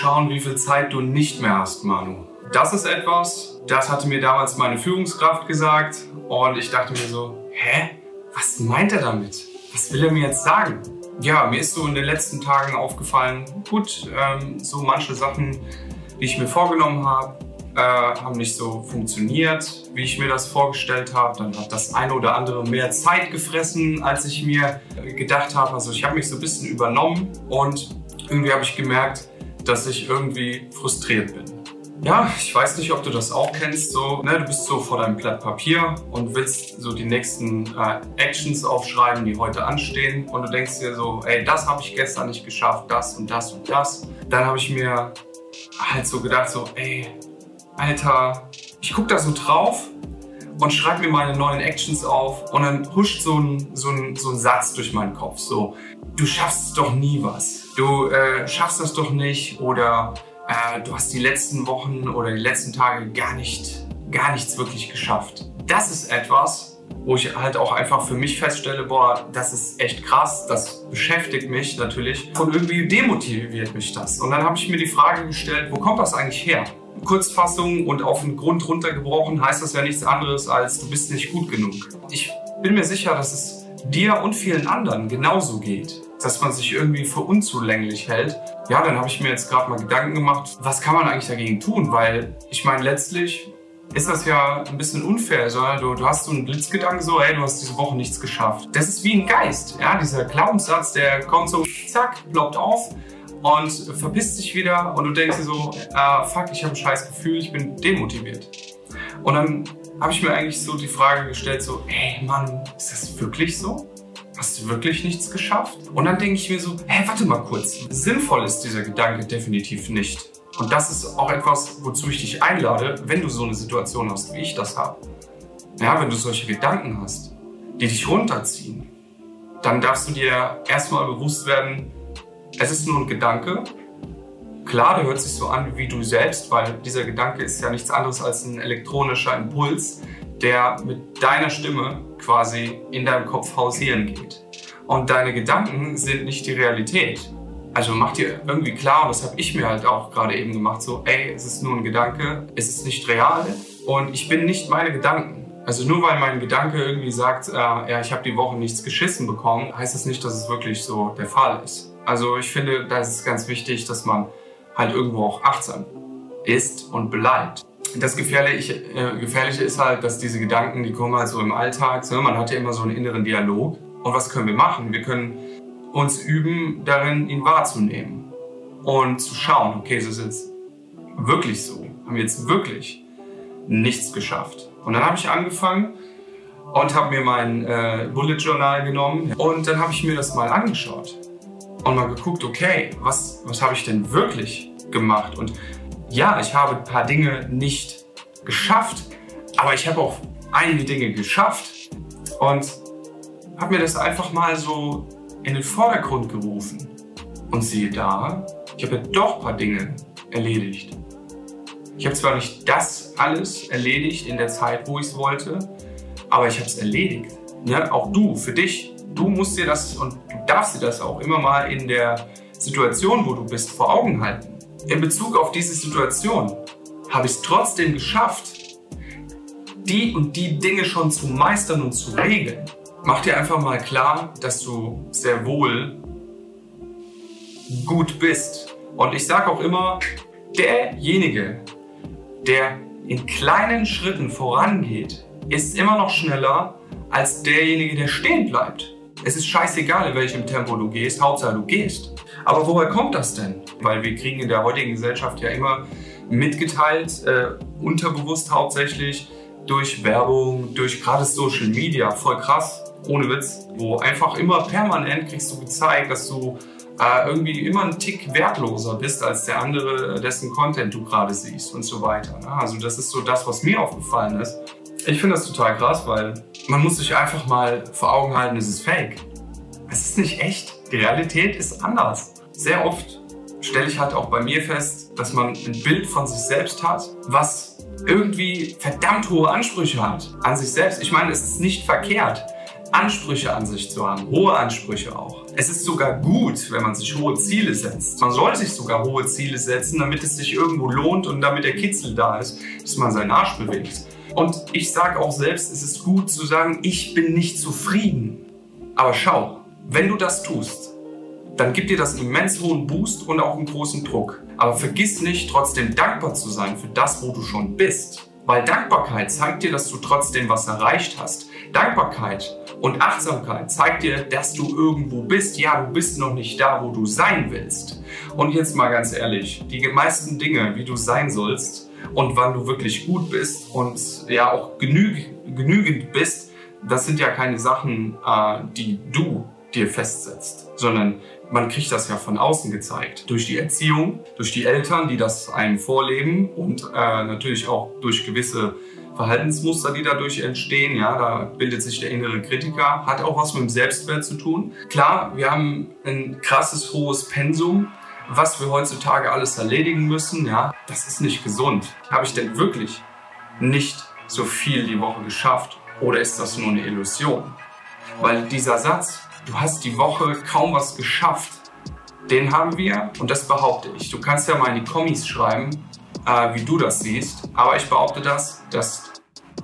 schauen, wie viel Zeit du nicht mehr hast, Manu. Das ist etwas, das hatte mir damals meine Führungskraft gesagt und ich dachte mir so, hä? Was meint er damit? Was will er mir jetzt sagen? Ja, mir ist so in den letzten Tagen aufgefallen, gut, ähm, so manche Sachen, die ich mir vorgenommen habe, äh, haben nicht so funktioniert, wie ich mir das vorgestellt habe. Dann hat das eine oder andere mehr Zeit gefressen, als ich mir gedacht habe. Also ich habe mich so ein bisschen übernommen und irgendwie habe ich gemerkt, dass ich irgendwie frustriert bin. Ja, ich weiß nicht, ob du das auch kennst. So, ne, du bist so vor deinem Blatt Papier und willst so die nächsten äh, Actions aufschreiben, die heute anstehen. Und du denkst dir so, ey, das habe ich gestern nicht geschafft, das und das und das. Dann habe ich mir halt so gedacht, so, ey, Alter, ich gucke da so drauf und schreibe mir meine neuen Actions auf und dann huscht so ein, so, ein, so ein Satz durch meinen Kopf. So, du schaffst doch nie was. Du äh, schaffst das doch nicht oder äh, du hast die letzten Wochen oder die letzten Tage gar nicht, gar nichts wirklich geschafft. Das ist etwas, wo ich halt auch einfach für mich feststelle, boah, das ist echt krass, das beschäftigt mich natürlich und irgendwie demotiviert mich das. Und dann habe ich mir die Frage gestellt, wo kommt das eigentlich her? Kurzfassung und auf den Grund runtergebrochen heißt das ja nichts anderes als du bist nicht gut genug. Ich bin mir sicher, dass es dir und vielen anderen genauso geht, dass man sich irgendwie für unzulänglich hält. Ja, dann habe ich mir jetzt gerade mal Gedanken gemacht, was kann man eigentlich dagegen tun? Weil ich meine, letztlich ist das ja ein bisschen unfair. Also, du, du hast so einen Blitzgedanken, so, hey, du hast diese Woche nichts geschafft. Das ist wie ein Geist. Ja, dieser Glaubenssatz, der kommt so, zack, ploppt auf und verpisst sich wieder und du denkst dir so, äh, fuck, ich habe ein scheiß Gefühl, ich bin demotiviert. Und dann habe ich mir eigentlich so die Frage gestellt, so, ey Mann, ist das wirklich so? Hast du wirklich nichts geschafft? Und dann denke ich mir so, hä, warte mal kurz. Sinnvoll ist dieser Gedanke definitiv nicht. Und das ist auch etwas, wozu ich dich einlade, wenn du so eine Situation hast, wie ich das habe. Ja, wenn du solche Gedanken hast, die dich runterziehen, dann darfst du dir erstmal bewusst werden, es ist nur ein Gedanke. Klar, der hört sich so an wie du selbst, weil dieser Gedanke ist ja nichts anderes als ein elektronischer Impuls, der mit deiner Stimme quasi in deinem Kopf hausieren geht. Und deine Gedanken sind nicht die Realität. Also mach dir irgendwie klar, und das habe ich mir halt auch gerade eben gemacht, so, ey, es ist nur ein Gedanke, es ist nicht real und ich bin nicht meine Gedanken. Also nur weil mein Gedanke irgendwie sagt, äh, ja, ich habe die Woche nichts geschissen bekommen, heißt das nicht, dass es wirklich so der Fall ist. Also ich finde, da ist es ganz wichtig, dass man halt irgendwo auch achtsam ist und bleibt. Das Gefährliche, äh, Gefährliche ist halt, dass diese Gedanken, die kommen halt so im Alltag. So, man hat ja immer so einen inneren Dialog. Und was können wir machen? Wir können uns üben, darin ihn wahrzunehmen und zu schauen, okay, ist es jetzt wirklich so? Haben wir jetzt wirklich nichts geschafft? Und dann habe ich angefangen und habe mir mein äh, Bullet Journal genommen und dann habe ich mir das mal angeschaut und mal geguckt, okay, was, was habe ich denn wirklich gemacht? Und ja, ich habe ein paar Dinge nicht geschafft, aber ich habe auch einige Dinge geschafft und habe mir das einfach mal so in den Vordergrund gerufen. Und siehe da, ich habe ja doch ein paar Dinge erledigt. Ich habe zwar nicht das alles erledigt in der Zeit, wo ich es wollte, aber ich habe es erledigt. Ja, auch du, für dich, du musst dir das und darfst dir das auch immer mal in der Situation, wo du bist, vor Augen halten. In Bezug auf diese Situation habe ich es trotzdem geschafft, die und die Dinge schon zu meistern und zu regeln. Mach dir einfach mal klar, dass du sehr wohl gut bist. Und ich sage auch immer, derjenige, der in kleinen Schritten vorangeht, ist immer noch schneller als derjenige, der stehen bleibt. Es ist scheißegal, in welchem Tempo du gehst, Hauptsache du gehst. Aber woher kommt das denn? Weil wir kriegen in der heutigen Gesellschaft ja immer mitgeteilt, äh, unterbewusst hauptsächlich, durch Werbung, durch gerade Social Media, voll krass, ohne Witz, wo einfach immer permanent kriegst du gezeigt, dass du äh, irgendwie immer einen Tick wertloser bist als der andere, dessen Content du gerade siehst und so weiter. Ne? Also das ist so das, was mir aufgefallen ist. Ich finde das total krass, weil man muss sich einfach mal vor Augen halten, es ist fake. Es ist nicht echt. Die Realität ist anders. Sehr oft stelle ich halt auch bei mir fest, dass man ein Bild von sich selbst hat, was irgendwie verdammt hohe Ansprüche hat an sich selbst. Ich meine, es ist nicht verkehrt, Ansprüche an sich zu haben, hohe Ansprüche auch. Es ist sogar gut, wenn man sich hohe Ziele setzt. Man soll sich sogar hohe Ziele setzen, damit es sich irgendwo lohnt und damit der Kitzel da ist, dass man seinen Arsch bewegt. Und ich sage auch selbst, es ist gut zu sagen, ich bin nicht zufrieden. Aber schau, wenn du das tust, dann gibt dir das einen immens hohen Boost und auch einen großen Druck. Aber vergiss nicht, trotzdem dankbar zu sein für das, wo du schon bist. Weil Dankbarkeit zeigt dir, dass du trotzdem was erreicht hast. Dankbarkeit und Achtsamkeit zeigt dir, dass du irgendwo bist. Ja, du bist noch nicht da, wo du sein willst. Und jetzt mal ganz ehrlich, die meisten Dinge, wie du sein sollst und wann du wirklich gut bist und ja auch genüg genügend bist, das sind ja keine Sachen, äh, die du dir festsetzt, sondern man kriegt das ja von außen gezeigt. Durch die Erziehung, durch die Eltern, die das einem vorleben und äh, natürlich auch durch gewisse Verhaltensmuster, die dadurch entstehen. Ja, da bildet sich der innere Kritiker, hat auch was mit dem Selbstwert zu tun. Klar, wir haben ein krasses hohes Pensum, was wir heutzutage alles erledigen müssen. Ja, das ist nicht gesund. Habe ich denn wirklich nicht so viel die Woche geschafft oder ist das nur eine Illusion? Weil dieser Satz, du hast die Woche kaum was geschafft, den haben wir und das behaupte ich. Du kannst ja mal in die Kommis schreiben, äh, wie du das siehst, aber ich behaupte das, dass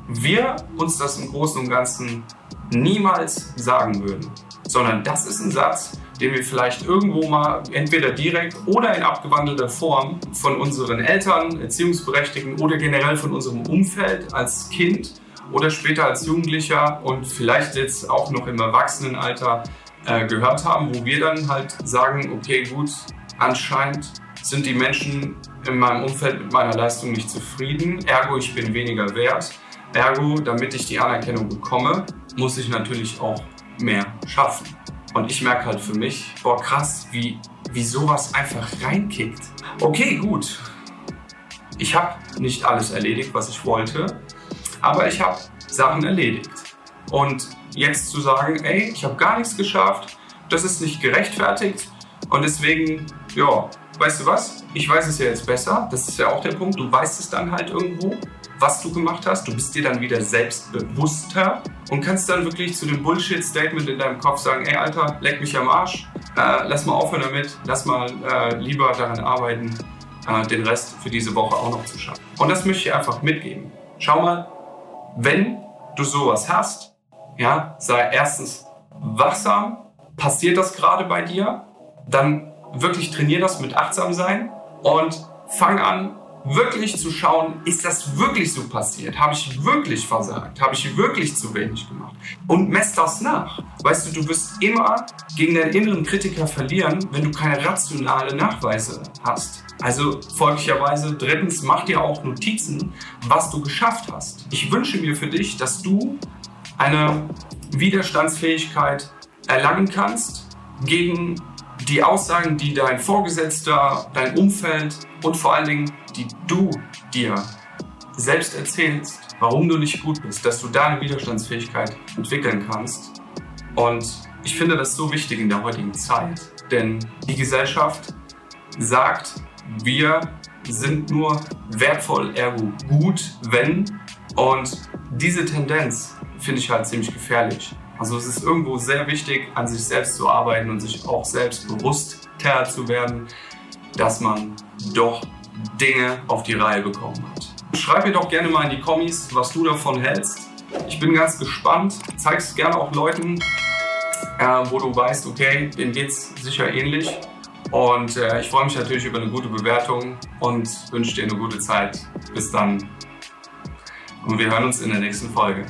wir uns das im Großen und Ganzen niemals sagen würden, sondern das ist ein Satz, den wir vielleicht irgendwo mal entweder direkt oder in abgewandelter Form von unseren Eltern, Erziehungsberechtigten oder generell von unserem Umfeld als Kind oder später als Jugendlicher und vielleicht jetzt auch noch im Erwachsenenalter äh, gehört haben, wo wir dann halt sagen, okay, gut, anscheinend sind die Menschen in meinem Umfeld mit meiner Leistung nicht zufrieden, ergo ich bin weniger wert, ergo damit ich die Anerkennung bekomme, muss ich natürlich auch mehr schaffen. Und ich merke halt für mich, boah krass, wie, wie sowas einfach reinkickt. Okay, gut. Ich habe nicht alles erledigt, was ich wollte aber ich habe Sachen erledigt. Und jetzt zu sagen, ey, ich habe gar nichts geschafft, das ist nicht gerechtfertigt und deswegen, ja, weißt du was? Ich weiß es ja jetzt besser, das ist ja auch der Punkt, du weißt es dann halt irgendwo, was du gemacht hast, du bist dir dann wieder selbstbewusster und kannst dann wirklich zu dem Bullshit-Statement in deinem Kopf sagen, ey Alter, leck mich am Arsch, äh, lass mal aufhören damit, lass mal äh, lieber daran arbeiten, äh, den Rest für diese Woche auch noch zu schaffen. Und das möchte ich einfach mitgeben. Schau mal, wenn du sowas hast, ja, sei erstens wachsam, passiert das gerade bei dir, dann wirklich trainier das mit achtsam sein und fang an, wirklich zu schauen, ist das wirklich so passiert? Habe ich wirklich versagt? Habe ich wirklich zu wenig gemacht? Und mess das nach. Weißt du, du wirst immer gegen deinen inneren Kritiker verlieren, wenn du keine rationale Nachweise hast. Also folglicherweise drittens, mach dir auch Notizen, was du geschafft hast. Ich wünsche mir für dich, dass du eine Widerstandsfähigkeit erlangen kannst gegen die Aussagen, die dein Vorgesetzter, dein Umfeld und vor allen Dingen, die du dir selbst erzählst, warum du nicht gut bist, dass du deine Widerstandsfähigkeit entwickeln kannst. Und ich finde das so wichtig in der heutigen Zeit, denn die Gesellschaft sagt, wir sind nur wertvoll, ergo gut, wenn. Und diese Tendenz finde ich halt ziemlich gefährlich. Also es ist irgendwo sehr wichtig, an sich selbst zu arbeiten und sich auch selbst bewusster zu werden, dass man doch Dinge auf die Reihe bekommen hat. Schreib mir doch gerne mal in die Kommis, was du davon hältst. Ich bin ganz gespannt. Zeig es gerne auch Leuten, äh, wo du weißt, okay, denen geht es sicher ähnlich. Und äh, ich freue mich natürlich über eine gute Bewertung und wünsche dir eine gute Zeit. Bis dann. Und wir hören uns in der nächsten Folge.